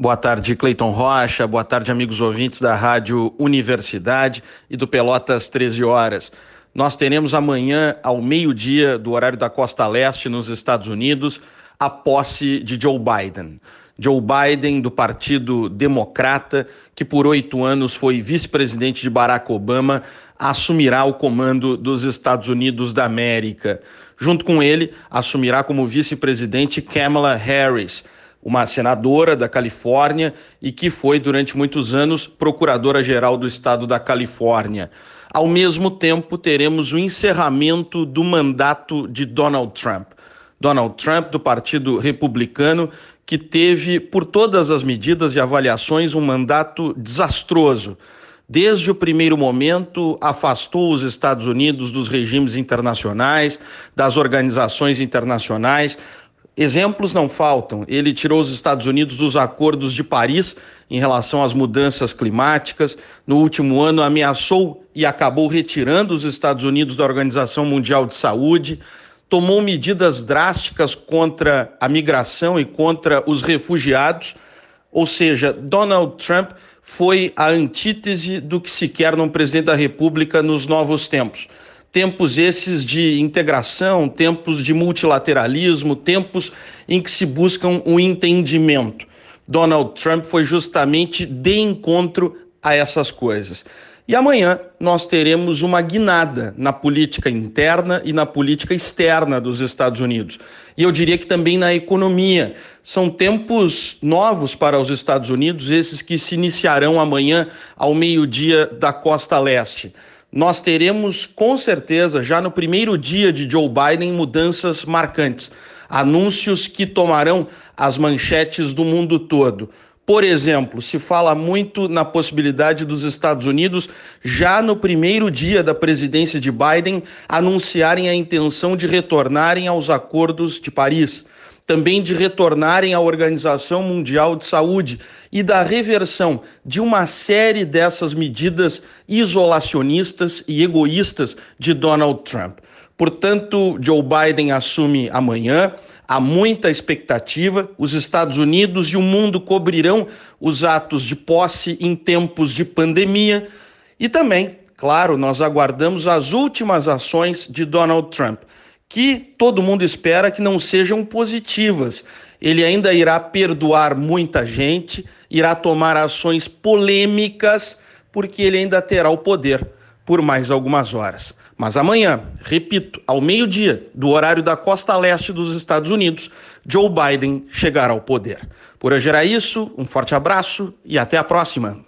Boa tarde, Cleiton Rocha. Boa tarde, amigos ouvintes da Rádio Universidade e do Pelotas 13 Horas. Nós teremos amanhã, ao meio-dia, do horário da costa leste, nos Estados Unidos, a posse de Joe Biden. Joe Biden, do Partido Democrata, que por oito anos foi vice-presidente de Barack Obama, assumirá o comando dos Estados Unidos da América. Junto com ele, assumirá como vice-presidente Kamala Harris, uma senadora da Califórnia e que foi durante muitos anos procuradora-geral do estado da Califórnia. Ao mesmo tempo, teremos o encerramento do mandato de Donald Trump. Donald Trump, do Partido Republicano, que teve, por todas as medidas e avaliações, um mandato desastroso. Desde o primeiro momento, afastou os Estados Unidos dos regimes internacionais, das organizações internacionais, Exemplos não faltam. Ele tirou os Estados Unidos dos acordos de Paris em relação às mudanças climáticas. No último ano, ameaçou e acabou retirando os Estados Unidos da Organização Mundial de Saúde. Tomou medidas drásticas contra a migração e contra os refugiados. Ou seja, Donald Trump foi a antítese do que se quer num presidente da República nos novos tempos tempos esses de integração, tempos de multilateralismo, tempos em que se buscam um entendimento. Donald Trump foi justamente de encontro a essas coisas. E amanhã nós teremos uma guinada na política interna e na política externa dos Estados Unidos. E eu diria que também na economia. São tempos novos para os Estados Unidos, esses que se iniciarão amanhã ao meio-dia da costa leste nós teremos com certeza já no primeiro dia de Joe Biden mudanças marcantes, anúncios que tomarão as manchetes do mundo todo. Por exemplo, se fala muito na possibilidade dos Estados Unidos, já no primeiro dia da presidência de Biden, anunciarem a intenção de retornarem aos acordos de Paris. Também de retornarem à Organização Mundial de Saúde e da reversão de uma série dessas medidas isolacionistas e egoístas de Donald Trump. Portanto, Joe Biden assume amanhã. Há muita expectativa. Os Estados Unidos e o mundo cobrirão os atos de posse em tempos de pandemia. E também, claro, nós aguardamos as últimas ações de Donald Trump que todo mundo espera que não sejam positivas. Ele ainda irá perdoar muita gente, irá tomar ações polêmicas, porque ele ainda terá o poder por mais algumas horas. Mas amanhã, repito, ao meio-dia, do horário da costa leste dos Estados Unidos, Joe Biden chegará ao poder. Por hoje era isso, um forte abraço e até a próxima.